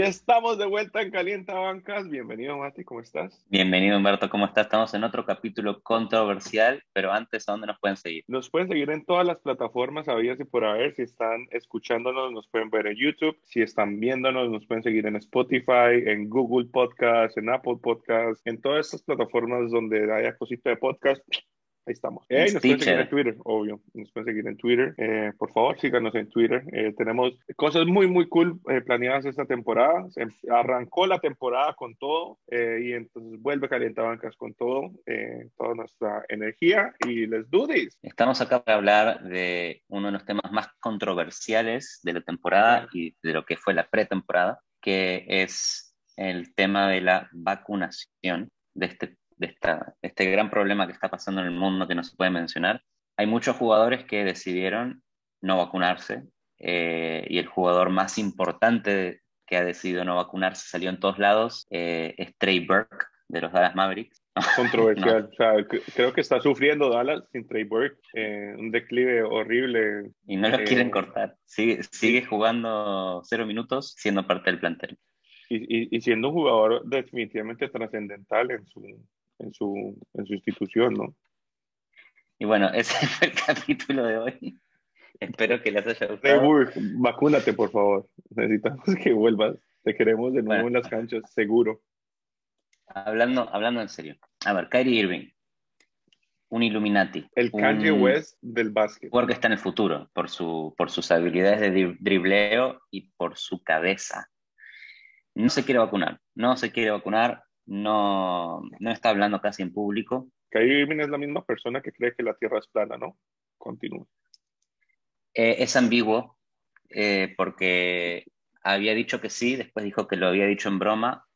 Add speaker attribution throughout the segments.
Speaker 1: Y estamos de vuelta en Calienta Bancas. Bienvenido, Mati, ¿cómo estás?
Speaker 2: Bienvenido, Humberto, ¿cómo estás? Estamos en otro capítulo controversial, pero antes, ¿a dónde nos pueden seguir?
Speaker 1: Nos pueden seguir en todas las plataformas, sabías y por haber. Si están escuchándonos, nos pueden ver en YouTube. Si están viéndonos, nos pueden seguir en Spotify, en Google Podcast, en Apple Podcast, en todas estas plataformas donde haya cosita de podcast Ahí estamos. Eh, nos pueden seguir en Twitter, obvio. Nos pueden seguir en Twitter. Eh, por favor, síganos en Twitter. Eh, tenemos cosas muy, muy cool planeadas esta temporada. Se arrancó la temporada con todo y entonces vuelve Calientabancas con todo, toda nuestra energía y les dudes.
Speaker 2: Estamos acá para hablar de uno de los temas más controversiales de la temporada y de lo que fue la pretemporada, que es el tema de la vacunación de este de, esta, este gran problema que está pasando en el mundo que no se puede mencionar. Hay muchos jugadores que decidieron no vacunarse eh, y el jugador más importante que ha decidido no vacunarse salió en todos lados eh, es Trey Burke de los Dallas Mavericks.
Speaker 1: Controversial. O sea, creo que está sufriendo Dallas sin Trey Burke, eh, un declive horrible.
Speaker 2: Y no lo quieren cortar. Sigue, sigue jugando cero minutos siendo parte del plantel.
Speaker 1: Y, y siendo un jugador definitivamente trascendental en su, en su, en su institución, ¿no?
Speaker 2: Y bueno, ese fue el capítulo de hoy. Espero que les haya gustado.
Speaker 1: vacúnate, por favor. Necesitamos que vuelvas. Te queremos de nuevo en las canchas, seguro.
Speaker 2: Hablando, hablando en serio. A ver, Kyrie Irving, un Illuminati.
Speaker 1: El Kanye West del básquet.
Speaker 2: Porque está en el futuro, por, su, por sus habilidades de dribleo y por su cabeza. No se quiere vacunar, no se quiere vacunar, no, no está hablando casi en público.
Speaker 1: Kyrie Irving es la misma persona que cree que la Tierra es plana, ¿no? Continúa.
Speaker 2: Eh, es ambiguo eh, porque había dicho que sí, después dijo que lo había dicho en broma,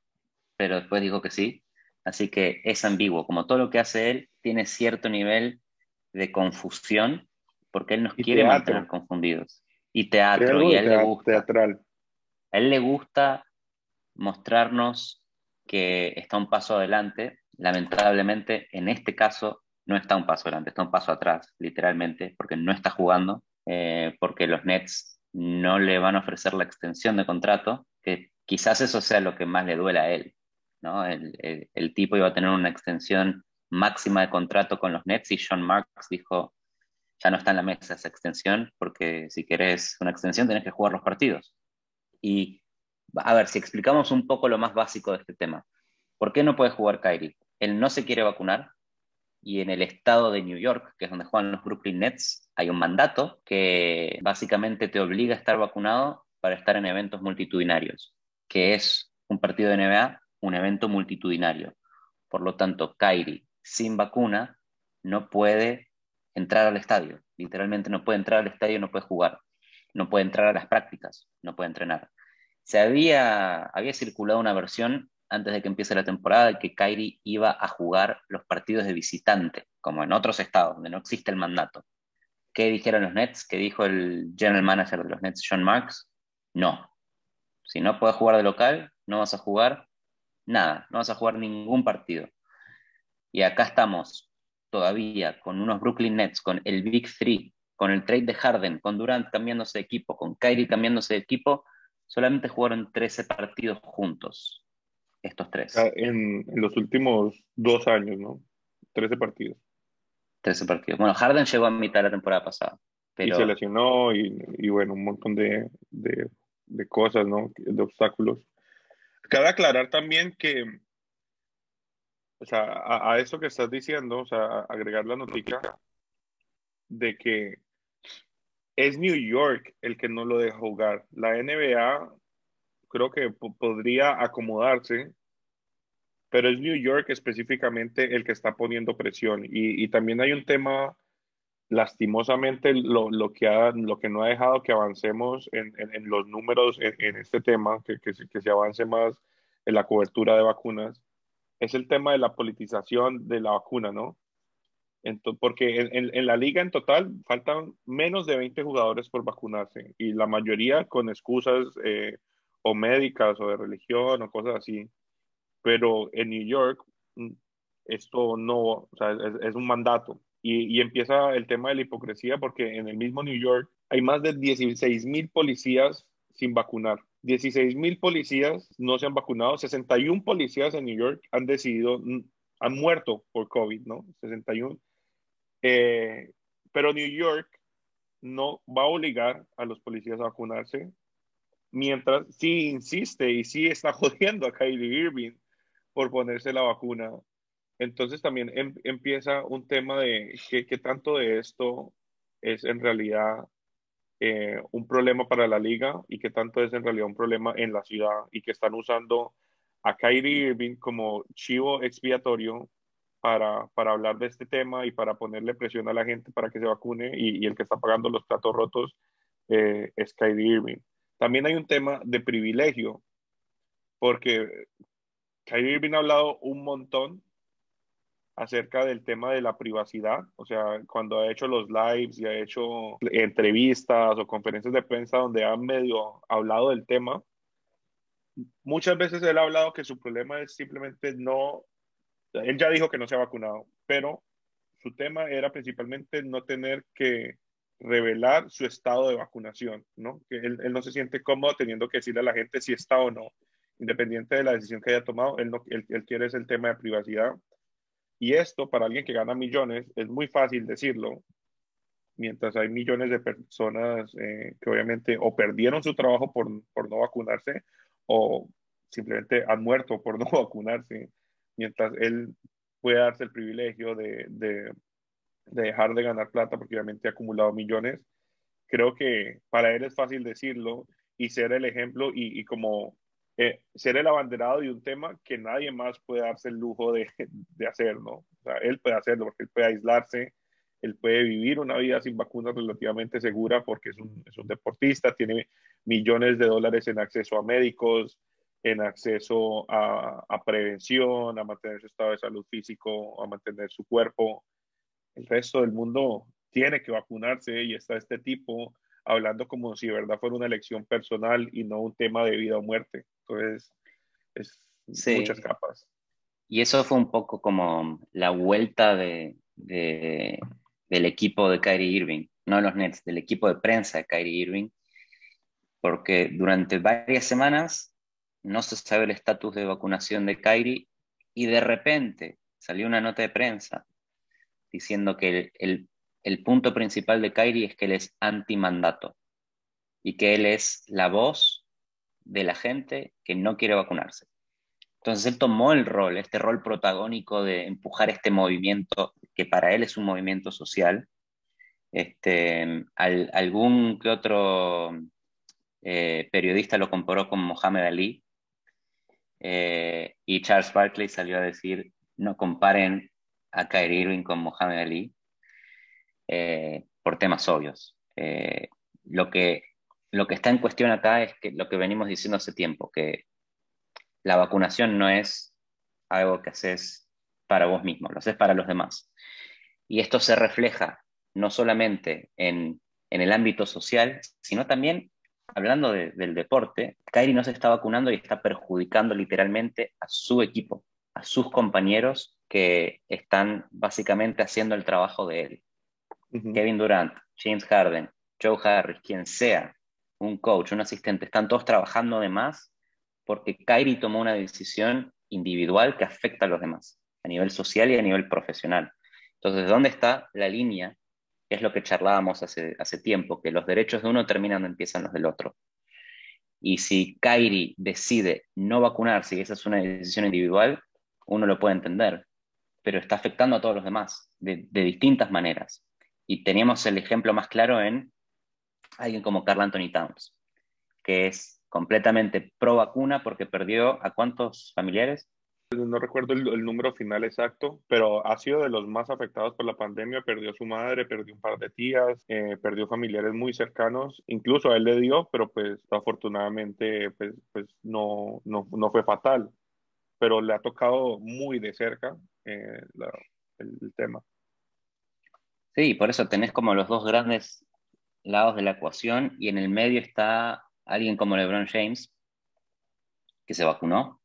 Speaker 2: pero después dijo que sí. Así que es ambiguo. Como todo lo que hace él, tiene cierto nivel de confusión porque él nos quiere mantener confundidos. Y teatro, y a él le gusta.
Speaker 1: Teatral.
Speaker 2: A él le gusta mostrarnos que está un paso adelante. Lamentablemente, en este caso, no está un paso adelante, está un paso atrás, literalmente, porque no está jugando, eh, porque los Nets no le van a ofrecer la extensión de contrato, que quizás eso sea lo que más le duele a él. ¿no? El, el, tipo iba a tener una extensión máxima de contrato con los Nets y Sean Marks dijo, ya no está en la mesa esa extensión, porque si querés una extensión tenés que jugar los partidos. Y a ver, si explicamos un poco lo más básico de este tema. ¿Por qué no puede jugar Kyrie? Él no se quiere vacunar y en el estado de New York, que es donde juegan los Brooklyn Nets, hay un mandato que básicamente te obliga a estar vacunado para estar en eventos multitudinarios, que es un partido de NBA, un evento multitudinario. Por lo tanto, Kyrie sin vacuna no puede entrar al estadio. Literalmente no puede entrar al estadio, no puede jugar, no puede entrar a las prácticas, no puede entrenar se había, había circulado una versión antes de que empiece la temporada de que Kyrie iba a jugar los partidos de visitante, como en otros estados donde no existe el mandato. ¿Qué dijeron los Nets? ¿Qué dijo el general manager de los Nets, Sean Marks? No. Si no puedes jugar de local, no vas a jugar nada, no vas a jugar ningún partido. Y acá estamos todavía con unos Brooklyn Nets, con el Big Three, con el trade de Harden, con Durant cambiándose de equipo, con Kyrie cambiándose de equipo, solamente jugaron 13 partidos juntos, estos tres.
Speaker 1: Ah, en, los últimos dos años, ¿no? 13 partidos.
Speaker 2: 13 partidos. Bueno, Harden llegó a mitad de la temporada pasada. Pero...
Speaker 1: Y se lesionó y, bueno, un montón de, de, cosas, ¿no? De obstáculos. Cabe aclarar también que, o sea, a, a, eso que estás diciendo, o sea, agregar la noticia de que es New York el que no lo deja jugar. La NBA creo que podría acomodarse, pero es New York específicamente el que está poniendo presión. Y, también hay un tema, lastimosamente, lo, que, ha, lo que no ha dejado que avancemos en, los números en, este tema, que, que, que se avance más en la cobertura de vacunas, es el tema de la politización de la vacuna, ¿no? Porque en, la liga en total faltan menos de 20 jugadores por vacunarse y la mayoría con excusas eh, o médicas o de religión o cosas así. Pero en New York mm, esto no, o sea, es, un mandato. Y, y, empieza el tema de la hipocresía porque en el mismo New York hay más de 16 mil policías sin vacunar. 16 mil policías no se han vacunado, 61 policías en New York han decidido, han muerto por COVID, ¿no? 61. Eh, pero New York no va a obligar a los policías a vacunarse, mientras sí insiste y sí está jodiendo a Kylie Irving por ponerse la vacuna. Entonces también em, empieza un tema de qué, qué tanto de esto es en realidad eh, un problema para la liga y que tanto es en realidad un problema en la ciudad y que están usando a Kyrie Irving como chivo expiatorio para, para hablar de este tema y para ponerle presión a la gente para que se vacune y, el que está pagando los platos rotos eh, es Kyrie Irving. También hay un tema de privilegio porque Kyrie Irving ha hablado un montón acerca del tema de la privacidad, o sea, cuando ha hecho los lives y ha hecho entrevistas o conferencias de prensa donde ha medio hablado del tema, muchas veces él ha hablado que su problema es simplemente no, él ya dijo que no se ha vacunado, pero su tema era principalmente no tener que revelar su estado de vacunación, ¿no? Que él, no se siente cómodo teniendo que decirle a la gente si está o no, independiente de la decisión que haya tomado, él, no, quiere es el tema de privacidad y esto para alguien que gana millones es muy fácil decirlo, mientras hay millones de personas eh, que obviamente o perdieron su trabajo por, por, no vacunarse o simplemente han muerto por no vacunarse, mientras él puede darse el privilegio de, de, de dejar de ganar plata porque obviamente ha acumulado millones. Creo que para él es fácil decirlo y ser el ejemplo y, y como eh, ser el abanderado de un tema que nadie más puede darse el lujo de, de hacer, ¿no? O sea, él puede hacerlo porque él puede aislarse, él puede vivir una vida sin vacunas relativamente segura porque es un, es un deportista, tiene millones de dólares en acceso a médicos, en acceso a, a, prevención, a mantener su estado de salud físico, a mantener su cuerpo. El resto del mundo tiene que vacunarse y está este tipo hablando como si de verdad fuera una elección personal y no un tema de vida o muerte. Entonces, es muchas capas.
Speaker 2: Y eso fue un poco como la vuelta de, de, del equipo de Kyrie Irving, no de los Nets, del equipo de prensa de Kyrie Irving, porque durante varias semanas no se sabe el estatus de vacunación de Kyrie y de repente salió una nota de prensa diciendo que el, el, punto principal de Kyrie es que él es anti-mandato y que él es la voz de la gente que no quiere vacunarse. Entonces él tomó el rol, este rol protagónico de empujar este movimiento, que para él es un movimiento social. Este, algún que otro eh, periodista lo comparó con Mohamed Ali, eh, y Charles Barkley salió a decir, no comparen a Kyrie Irving con Mohamed Ali, eh, por temas obvios. lo que lo que está en cuestión acá es que lo que venimos diciendo hace tiempo, que la vacunación no es algo que haces para vos mismo, lo haces para los demás. Y esto se refleja no solamente en, el ámbito social, sino también hablando del deporte, Kairi no se está vacunando y está perjudicando literalmente a su equipo, a sus compañeros que están básicamente haciendo el trabajo de él. Kevin Durant, James Harden, Joe Harris, quien sea, un coach, un asistente, están todos trabajando de más porque Kyrie tomó una decisión individual que afecta a los demás, a nivel social y a nivel profesional. Entonces, ¿dónde está la línea? Es lo que charlábamos hace, hace tiempo, que los derechos de uno terminan donde empiezan los del otro. Y si Kyrie decide no vacunarse y esa es una decisión individual, uno lo puede entender, pero está afectando a todos los demás de, de distintas maneras. Y teníamos el ejemplo más claro en alguien como Carl Anthony Towns, que es completamente pro vacuna porque perdió a cuántos familiares?
Speaker 1: No recuerdo el, número final exacto, pero ha sido de los más afectados por la pandemia. Perdió su madre, perdió un par de tías, eh, perdió familiares muy cercanos. Incluso a él le dio, pero pues afortunadamente pues, pues no, no, no fue fatal. Pero le ha tocado muy de cerca eh, el, el tema.
Speaker 2: Sí, por eso tenés como los dos grandes lados de la ecuación y en el medio está alguien como LeBron James, que se vacunó,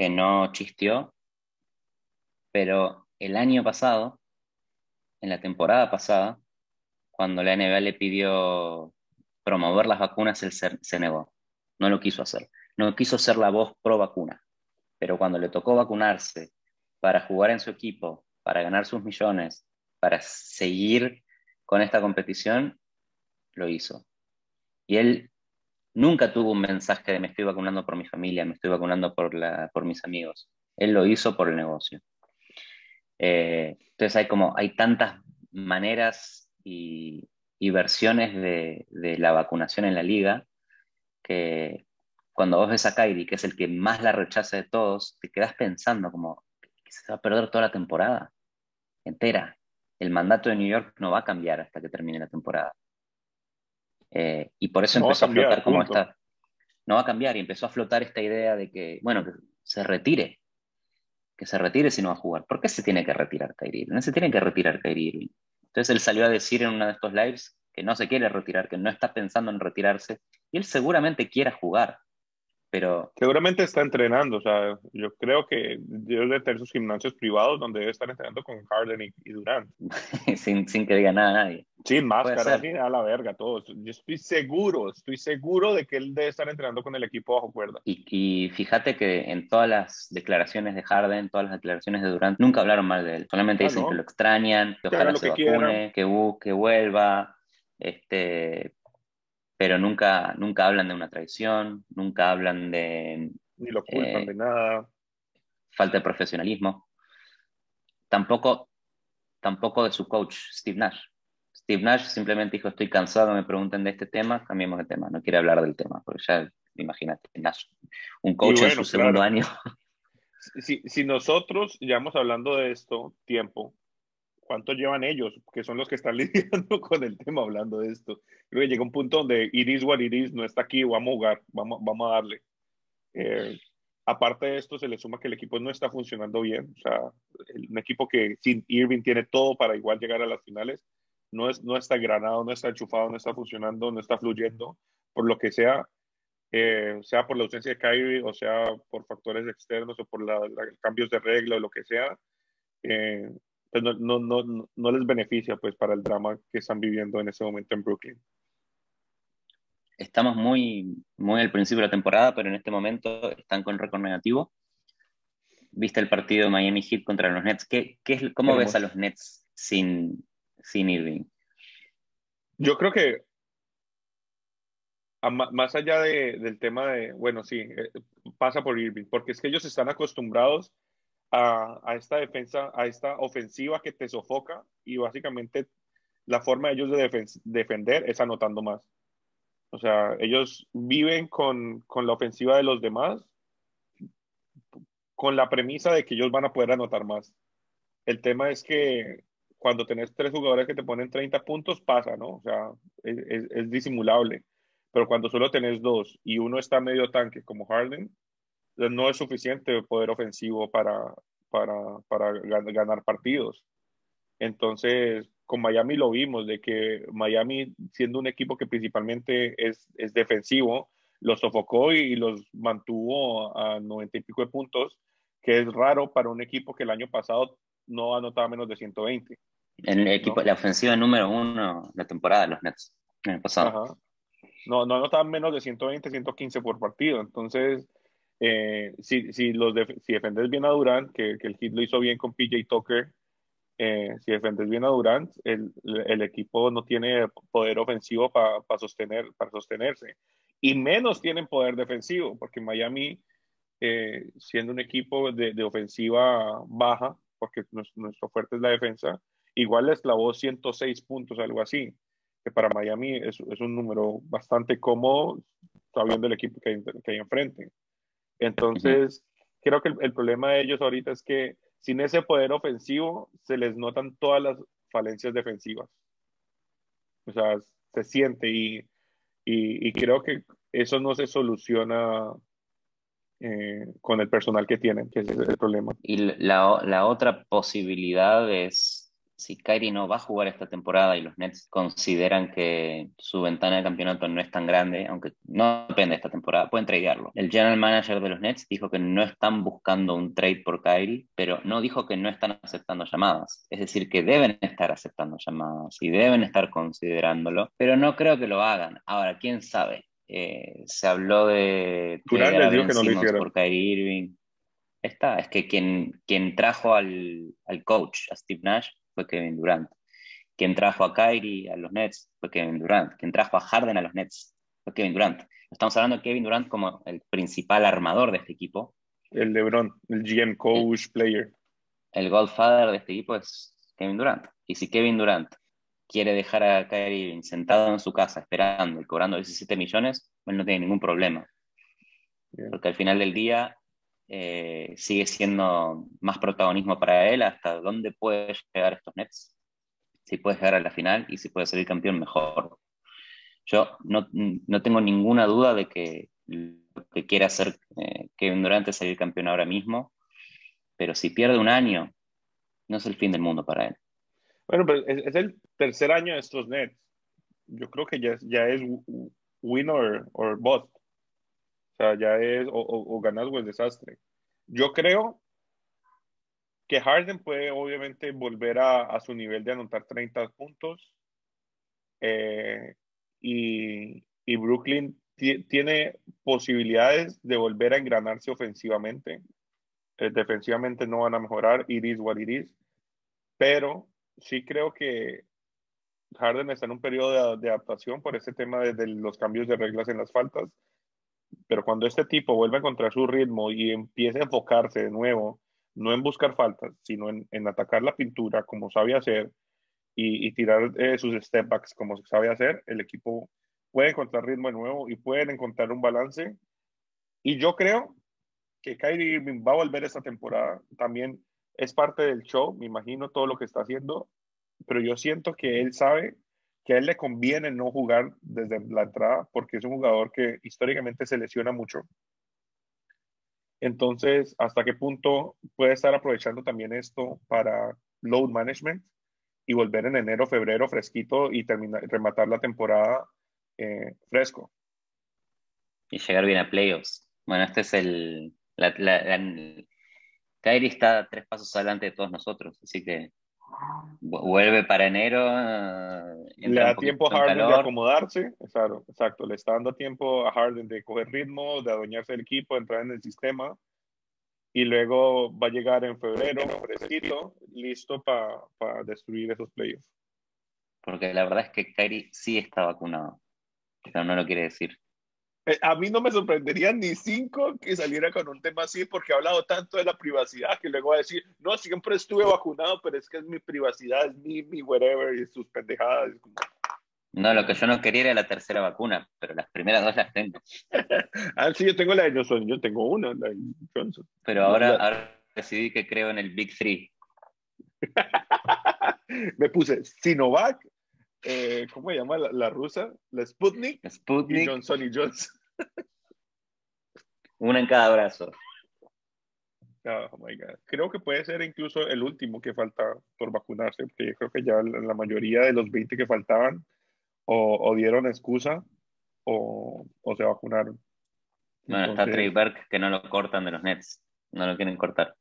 Speaker 2: que no chistió, pero el año pasado, en la temporada pasada, cuando la NBA le pidió promover las vacunas, él se, negó. no lo quiso hacer. No quiso ser la voz pro vacuna. Pero cuando le tocó vacunarse para jugar en su equipo, para ganar sus millones, para seguir con esta competición, lo hizo. Y él nunca tuvo un mensaje de me estoy vacunando por mi familia, me estoy vacunando por, la, por mis amigos. Él lo hizo por el negocio. Eh, entonces hay como, hay tantas maneras y, versiones de, la vacunación en la liga que cuando vos ves a Kyrie, que es el que más la rechaza de todos, te quedas pensando como que se va a perder toda la temporada entera. El mandato de New York no va a cambiar hasta que termine la temporada. Eh, y por eso empezó a, flotar como esta. No va a cambiar y empezó a flotar esta idea de que, bueno, que se retire. Que se retire si no va a jugar. ¿Por qué se tiene que retirar Kyrie? No se tiene que retirar Kyrie Entonces él salió a decir en uno de estos lives que no se quiere retirar, que no está pensando en retirarse. Y él seguramente quiera jugar pero...
Speaker 1: Seguramente está entrenando, o sea, yo creo que debe tener sus gimnasios privados donde debe estar entrenando con Harden y, Durant.
Speaker 2: sin, sin que diga nada a nadie.
Speaker 1: Sin máscara, a la verga, todos. Yo estoy seguro, estoy seguro de que él debe estar entrenando con el equipo bajo cuerda.
Speaker 2: Y, y fíjate que en todas las declaraciones de Harden, todas las declaraciones de Durant, nunca hablaron mal de él. Solamente ah, dicen que lo extrañan, que ojalá se que vacune, que, que vuelva, este, pero nunca, nunca hablan de una traición, nunca hablan de...
Speaker 1: Ni lo culpan de eh, nada.
Speaker 2: Falta de profesionalismo. Tampoco, tampoco de su coach, Steve Nash. Steve Nash simplemente dijo, estoy cansado, me pregunten de este tema, cambiemos de tema, no quiere hablar del tema, porque ya, imagínate, Nash, un coach en su segundo año.
Speaker 1: Si, si nosotros llevamos hablando de esto tiempo, ¿Cuánto llevan ellos? Que son los que están lidiando con el tema hablando de esto. Creo que llega un punto donde Iris what Iris no está aquí, vamos a jugar, vamos, vamos a darle. Eh, aparte de esto, se le suma que el equipo no está funcionando bien. O sea, un equipo que sin Irving tiene todo para igual llegar a las finales, no, es, no está granado, no está enchufado, no está funcionando, no está fluyendo, por lo que sea, eh, sea por la ausencia de Kyrie o sea por factores externos o por la, cambios de regla o lo que sea. Eh, pues no, no, no, no les beneficia pues para el drama que están viviendo en ese momento en Brooklyn.
Speaker 2: Estamos muy, muy al principio de la temporada, pero en este momento están con récord negativo. ¿Viste el partido de Miami Heat contra los Nets? ¿Qué, qué es, ¿Cómo ves a los Nets sin, sin Irving?
Speaker 1: Yo creo que más allá de, del tema de, bueno, sí, eh, pasa por Irving, porque es que ellos están acostumbrados a, esta defensa, a esta ofensiva que te sofoca y básicamente la forma de ellos de defender es anotando más. O sea, ellos viven con, con, la ofensiva de los demás con la premisa de que ellos van a poder anotar más. El tema es que cuando tenés tres jugadores que te ponen 30 puntos, pasa, ¿no? O sea, es, es disimulable. Pero cuando solo tenés dos y uno está medio tanque como Harden, no es suficiente poder ofensivo para, para, para ganar partidos. Entonces, con Miami lo vimos, de que Miami, siendo un equipo que principalmente es, es defensivo, los sofocó y, los mantuvo a noventa y pico de puntos, que es raro para un equipo que el año pasado no anotaba menos de 120.
Speaker 2: El equipo, la ofensiva número uno de la temporada de los Nets, el año pasado.
Speaker 1: No, no anotaban menos de 120, 115 por partido. Entonces, eh, si, si, los si defendes bien a Durant, que, que, el hit lo hizo bien con PJ Tucker, eh, si defendes bien a Durant, el, el, equipo no tiene poder ofensivo para sostener, para sostenerse. Y menos tienen poder defensivo, porque Miami, eh, siendo un equipo de, de, ofensiva baja, porque nuestro, fuerte es la defensa, igual les clavó 106 puntos, algo así, que para Miami es, es un número bastante cómodo, sabiendo el equipo que hay, que hay enfrente. Entonces, creo que el, problema de ellos ahorita es que sin ese poder ofensivo se les notan todas las falencias defensivas. O sea, se siente y, y, creo que eso no se soluciona eh, con el personal que tienen, que ese es el problema.
Speaker 2: Y la, la otra posibilidad es si Kyrie no va a jugar esta temporada y los Nets consideran que su ventana de campeonato no es tan grande, aunque no depende de esta temporada, pueden tradearlo. El general manager de los Nets dijo que no están buscando un trade por Kyrie, pero no dijo que no están aceptando llamadas. Es decir, que deben estar aceptando llamadas y deben estar considerándolo, pero no creo que lo hagan. Ahora, ¿quién sabe? eh, se habló de,
Speaker 1: dijo que no lo
Speaker 2: por Kyrie Irving. Está, es que quien, quien trajo al, al, coach, a Steve Nash, fue Kevin Durant. Quien trajo a Kyrie a los Nets fue Kevin Durant. Quien trajo a Harden a los Nets fue Kevin Durant. Estamos hablando de Kevin Durant como el principal armador de este equipo.
Speaker 1: El LeBron, el GM coach player.
Speaker 2: El Godfather de este equipo es Kevin Durant. Y si Kevin Durant quiere dejar a Kyrie sentado en su casa esperando y cobrando 17 millones, él no tiene ningún problema. Porque al final del día eh, sigue siendo más protagonismo para él hasta dónde puede llegar estos Nets. Si puede llegar a la final y si puede salir campeón, mejor. Yo no, tengo ninguna duda de que lo que quiere hacer eh, Kevin Durant es salir campeón ahora mismo, pero si pierde un año, no es el fin del mundo para él.
Speaker 1: Bueno, pero es, el tercer año de estos Nets. Yo creo que ya, ya es win or, or bust. O sea, ya es o, o, ganas o es desastre. Yo creo que Harden puede obviamente volver a, a su nivel de anotar 30 puntos. Eh, y, y, Brooklyn tiene posibilidades de volver a engranarse ofensivamente. Eh, defensivamente no van a mejorar, it is what it is. Pero sí creo que Harden está en un periodo de, adaptación por ese tema de, los cambios de reglas en las faltas. Pero cuando este tipo vuelve a encontrar su ritmo y empiece a enfocarse de nuevo, no en buscar faltas, sino en, atacar la pintura como sabe hacer y, tirar eh, sus step backs como sabe hacer, el equipo puede encontrar ritmo de nuevo y pueden encontrar un balance. Y yo creo que Kyrie Irving va a volver esta temporada. También es parte del show, me imagino todo lo que está haciendo, pero yo siento que él sabe que a él le conviene no jugar desde la entrada porque es un jugador que históricamente se lesiona mucho. Entonces, ¿hasta qué punto puede estar aprovechando también esto para load management y volver en enero, febrero fresquito y terminar, rematar la temporada eh, fresco?
Speaker 2: Y llegar bien a playoffs. Bueno, este es el, la, Kyrie está tres pasos adelante de todos nosotros, así que vuelve para enero.
Speaker 1: Eh, le da tiempo a Harden de acomodarse, exacto, exacto, le está dando tiempo a Harden de coger ritmo, de adueñarse del equipo, de entrar en el sistema y luego va a llegar en febrero, fresquito, listo para destruir esos playoffs.
Speaker 2: Porque la verdad es que Kyrie sí está vacunado, pero no lo quiere decir.
Speaker 1: Eh, a mí no me sorprendería ni cinco que saliera con un tema así porque ha hablado tanto de la privacidad que luego va a decir, no, siempre estuve vacunado, pero es que es mi privacidad, es mi, mi whatever y sus pendejadas.
Speaker 2: No, lo que yo no quería era la tercera vacuna, pero las primeras dos las tengo.
Speaker 1: ah, sí, yo tengo la de Johnson, yo tengo una, la de Johnson.
Speaker 2: Pero ahora, ahora decidí que creo en el Big Three.
Speaker 1: me puse Sinovac, eh, ¿cómo se llama la, rusa? La Sputnik,
Speaker 2: Sputnik.
Speaker 1: y Johnson y Johnson.
Speaker 2: Una en cada brazo.
Speaker 1: Oh my God. Creo que puede ser incluso el último que falta por vacunarse, porque yo creo que ya la mayoría de los 20 que faltaban o, dieron excusa o, se vacunaron.
Speaker 2: Bueno, está Trey Burke que no lo cortan de los Nets, no lo quieren cortar.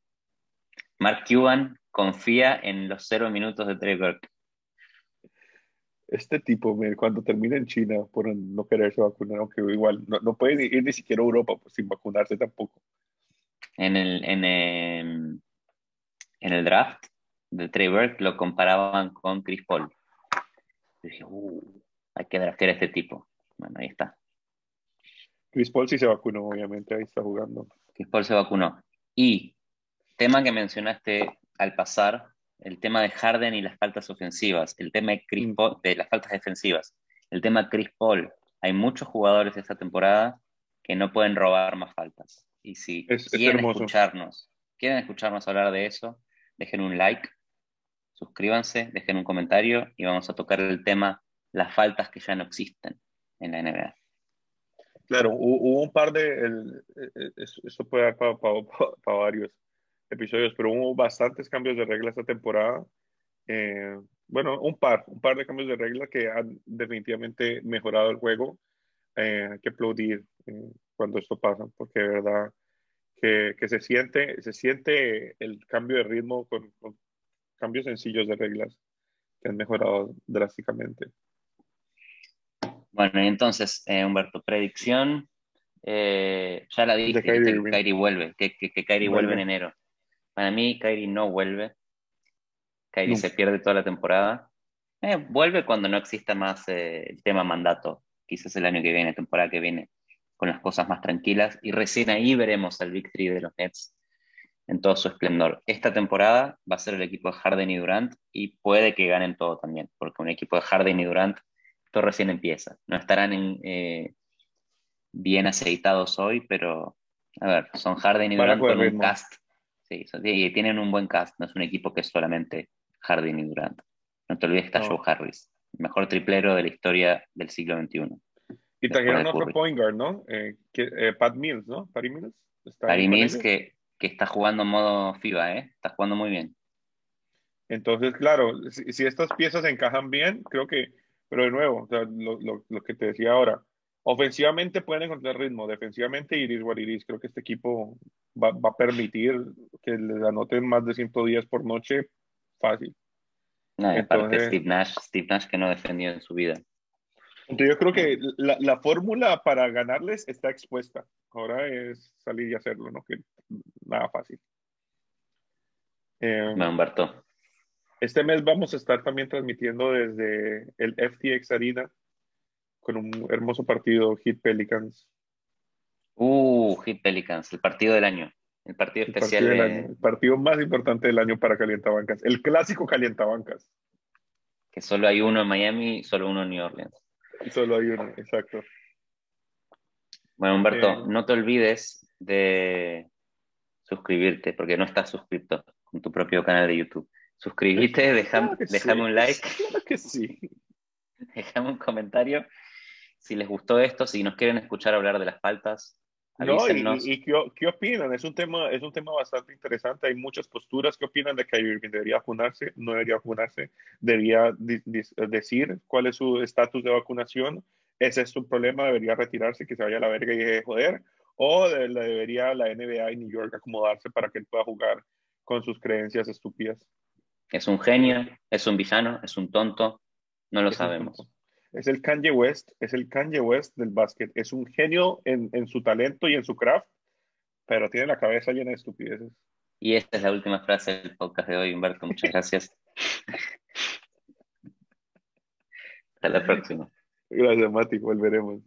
Speaker 2: Mark Cuban confía en los cero minutos de Trey Burke
Speaker 1: este tipo, cuando termine en China por no quererse vacunar, aunque igual no, puede ir ni siquiera a Europa pues, sin vacunarse tampoco.
Speaker 2: En el, en, en el draft de Trey Burke lo comparaban con Chris Paul. dije, uh, hay que draftear a este tipo. Bueno, ahí está.
Speaker 1: Chris Paul sí se vacunó, obviamente, ahí está jugando.
Speaker 2: Chris Paul se vacunó. Y tema que mencionaste al pasar, el tema de Harden y las faltas ofensivas, el tema de, Chris mm. de las faltas defensivas, el tema de Chris Paul. Hay muchos jugadores esta temporada que no pueden robar más faltas. Y si quieren escucharnos, quieren escucharnos hablar de eso, dejen un like, suscríbanse, dejen un comentario y vamos a tocar el tema las faltas que ya no existen en la NBA.
Speaker 1: Claro, hubo un par de, esto puede dar para varios episodios, pero hubo bastantes cambios de regla esta temporada. Eh, bueno, un par, un par de cambios de regla que han definitivamente mejorado el juego. Eh, hay que aplaudir eh, cuando esto pasa, porque de verdad que, que, se, siente, se siente el cambio de ritmo con, con cambios sencillos de reglas que han mejorado drásticamente.
Speaker 2: Bueno, y entonces, eh, Humberto, predicción. Eh, ya la dije, que Kyrie vuelve, que, que, Kyrie vuelve. en enero. Para mí, Kyrie no vuelve. Kyrie se pierde toda la temporada. Eh, vuelve cuando no exista más el tema mandato, quizás el año que viene, temporada que viene, con las cosas más tranquilas. Y recién ahí veremos al Big Three de los Nets en todo su esplendor. Esta temporada va a ser el equipo de Harden y Durant y puede que ganen todo también, porque un equipo de Harden y Durant, esto recién empieza. No estarán eh, bien aceitados hoy, pero a ver, son Harden y Durant con un cast. Sí, y tienen un buen cast, no es un equipo que es solamente Harden y Durant. No te olvides que está Joe Harris, el mejor triplero de la historia del siglo XXI.
Speaker 1: Y trajeron otro point guard, ¿no? Eh, eh, Pat Mills, ¿no? Patty Mills.
Speaker 2: Patty Mills que que está jugando en modo FIBA, ¿eh? Está jugando muy bien.
Speaker 1: Entonces, claro, si, estas piezas encajan bien, creo que, pero de nuevo, lo, que te decía ahora, ofensivamente pueden encontrar ritmo, defensivamente iris what iris. Creo que este equipo va, a permitir que les anoten más de 110 por noche fácil.
Speaker 2: No, aparte Steve Nash, Steve Nash que no defendió en su vida.
Speaker 1: Entonces yo creo que la, la fórmula para ganarles está expuesta. Ahora es salir y hacerlo, ¿no? Que nada fácil.
Speaker 2: Eh, Humberto.
Speaker 1: Este mes vamos a estar también transmitiendo desde el FTX Arena con un hermoso partido Hit Pelicans.
Speaker 2: Uh, Hit Pelicans, el partido del año. El partido especial.
Speaker 1: Partido el partido más importante del año para Calientabancas. El clásico Calientabancas.
Speaker 2: Que solo hay uno en Miami y solo uno en New Orleans.
Speaker 1: Solo hay uno, exacto.
Speaker 2: Bueno, Humberto, eh, no te olvides de suscribirte, porque no estás suscrito con tu propio canal de YouTube. Suscribite, déjame un like.
Speaker 1: Claro que sí.
Speaker 2: Déjame un comentario si les gustó esto, si nos quieren escuchar hablar de las faltas.
Speaker 1: No, y, qué, opinan? Es un, tema, es un tema bastante interesante. Hay muchas posturas. ¿Qué opinan de que Irving debería vacunarse? ¿No debería vacunarse? ¿Debería decir cuál es su estatus de vacunación? ese es su problema, debería retirarse, que se vaya a la verga y de joder, o debería la NBA y New York acomodarse para que él pueda jugar con sus creencias estúpidas.
Speaker 2: Es un genio, es un villano, es un tonto, no lo sabemos.
Speaker 1: Es el Kanye West, es el Kanye West del básquet, es un genio en, en su talento y en su craft, pero tiene la cabeza llena de estupideces.
Speaker 2: Y esta es la última frase del podcast de hoy, Humberto. Muchas gracias. Hasta la próxima.
Speaker 1: Gracias, Mati. Volveremos.